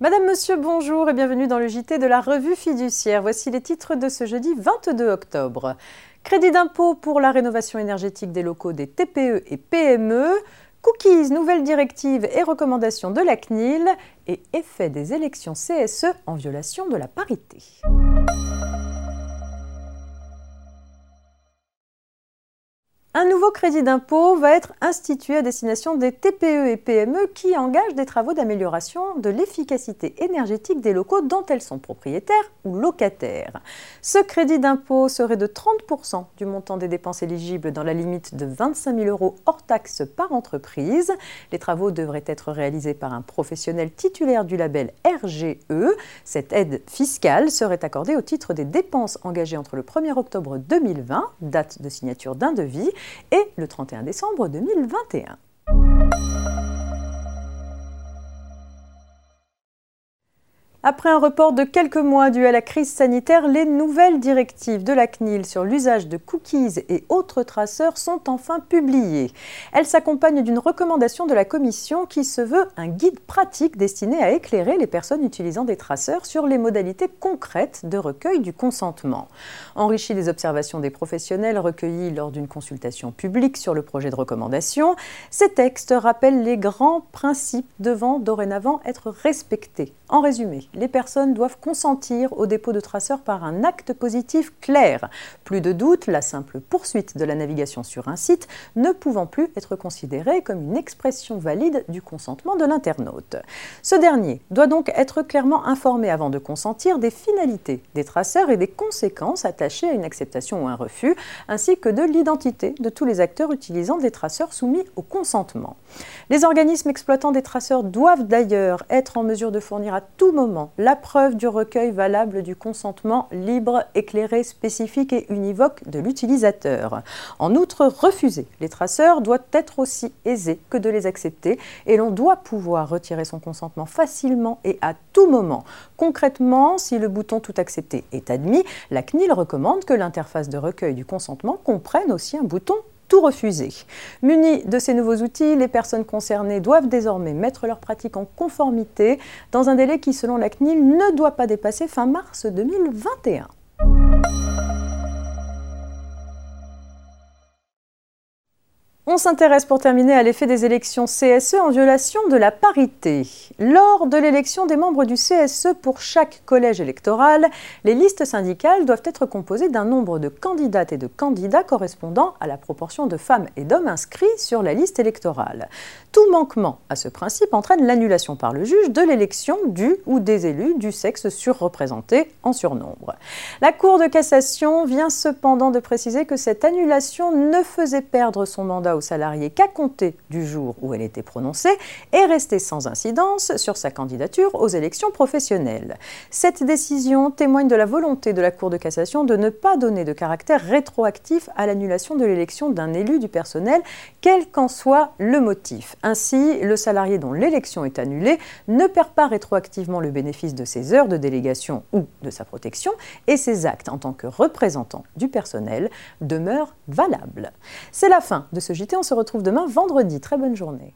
Madame, Monsieur, bonjour et bienvenue dans le JT de la revue fiduciaire. Voici les titres de ce jeudi 22 octobre. Crédit d'impôt pour la rénovation énergétique des locaux des TPE et PME, cookies, nouvelles directives et recommandations de la CNIL et effet des élections CSE en violation de la parité. Un nouveau crédit d'impôt va être institué à destination des TPE et PME qui engagent des travaux d'amélioration de l'efficacité énergétique des locaux dont elles sont propriétaires ou locataires. Ce crédit d'impôt serait de 30% du montant des dépenses éligibles dans la limite de 25 000 euros hors taxes par entreprise. Les travaux devraient être réalisés par un professionnel titulaire du label RGE. Cette aide fiscale serait accordée au titre des dépenses engagées entre le 1er octobre 2020, date de signature d'un devis, et le 31 décembre 2021. Après un report de quelques mois dû à la crise sanitaire, les nouvelles directives de la CNIL sur l'usage de cookies et autres traceurs sont enfin publiées. Elles s'accompagnent d'une recommandation de la Commission qui se veut un guide pratique destiné à éclairer les personnes utilisant des traceurs sur les modalités concrètes de recueil du consentement. Enrichi des observations des professionnels recueillies lors d'une consultation publique sur le projet de recommandation, ces textes rappellent les grands principes devant dorénavant être respectés. En résumé, les personnes doivent consentir au dépôt de traceurs par un acte positif clair. Plus de doute, la simple poursuite de la navigation sur un site ne pouvant plus être considérée comme une expression valide du consentement de l'internaute. Ce dernier doit donc être clairement informé avant de consentir des finalités des traceurs et des conséquences attachées à une acceptation ou un refus, ainsi que de l'identité de tous les acteurs utilisant des traceurs soumis au consentement. Les organismes exploitant des traceurs doivent d'ailleurs être en mesure de fournir à tout moment la preuve du recueil valable du consentement libre, éclairé, spécifique et univoque de l'utilisateur. En outre, refuser les traceurs doit être aussi aisé que de les accepter et l'on doit pouvoir retirer son consentement facilement et à tout moment. Concrètement, si le bouton Tout accepter est admis, la CNIL recommande que l'interface de recueil du consentement comprenne aussi un bouton tout refuser. Munis de ces nouveaux outils, les personnes concernées doivent désormais mettre leur pratique en conformité dans un délai qui, selon la CNIL, ne doit pas dépasser fin mars 2021. On s'intéresse pour terminer à l'effet des élections CSE en violation de la parité. Lors de l'élection des membres du CSE pour chaque collège électoral, les listes syndicales doivent être composées d'un nombre de candidates et de candidats correspondant à la proportion de femmes et d'hommes inscrits sur la liste électorale. Tout manquement à ce principe entraîne l'annulation par le juge de l'élection du ou des élus du sexe surreprésenté en surnombre. La Cour de cassation vient cependant de préciser que cette annulation ne faisait perdre son mandat au salarié qu'à compter du jour où elle était prononcée et restait sans incidence sur sa candidature aux élections professionnelles. Cette décision témoigne de la volonté de la Cour de cassation de ne pas donner de caractère rétroactif à l'annulation de l'élection d'un élu du personnel, quel qu'en soit le motif. Ainsi, le salarié dont l'élection est annulée ne perd pas rétroactivement le bénéfice de ses heures de délégation ou de sa protection et ses actes en tant que représentant du personnel demeurent valables. C'est la fin de ce JT on se retrouve demain vendredi. Très bonne journée.